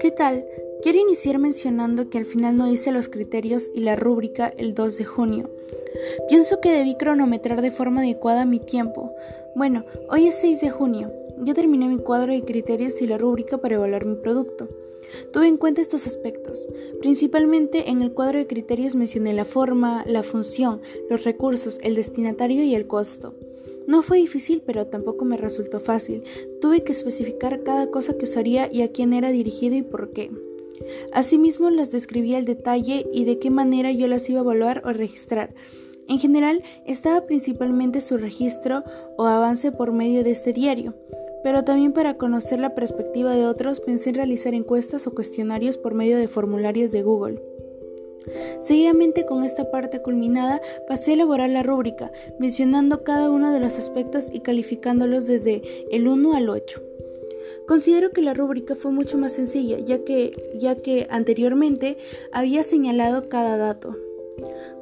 ¿Qué tal? Quiero iniciar mencionando que al final no hice los criterios y la rúbrica el 2 de junio. Pienso que debí cronometrar de forma adecuada mi tiempo. Bueno, hoy es 6 de junio. Ya terminé mi cuadro de criterios y la rúbrica para evaluar mi producto. Tuve en cuenta estos aspectos. Principalmente en el cuadro de criterios mencioné la forma, la función, los recursos, el destinatario y el costo. No fue difícil, pero tampoco me resultó fácil. Tuve que especificar cada cosa que usaría y a quién era dirigido y por qué. Asimismo, las describí al detalle y de qué manera yo las iba a evaluar o registrar. En general, estaba principalmente su registro o avance por medio de este diario, pero también para conocer la perspectiva de otros pensé en realizar encuestas o cuestionarios por medio de formularios de Google. Seguidamente con esta parte culminada pasé a elaborar la rúbrica, mencionando cada uno de los aspectos y calificándolos desde el 1 al 8. Considero que la rúbrica fue mucho más sencilla, ya que, ya que anteriormente había señalado cada dato.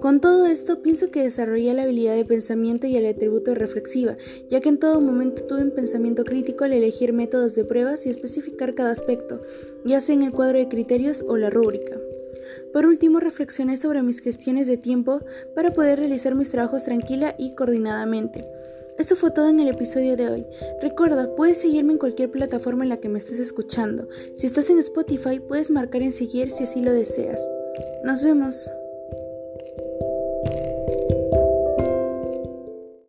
Con todo esto, pienso que desarrollé la habilidad de pensamiento y el atributo reflexiva, ya que en todo momento tuve un pensamiento crítico al elegir métodos de pruebas y especificar cada aspecto, ya sea en el cuadro de criterios o la rúbrica. Por último, reflexioné sobre mis gestiones de tiempo para poder realizar mis trabajos tranquila y coordinadamente. Eso fue todo en el episodio de hoy. Recuerda, puedes seguirme en cualquier plataforma en la que me estés escuchando. Si estás en Spotify, puedes marcar en seguir si así lo deseas. Nos vemos.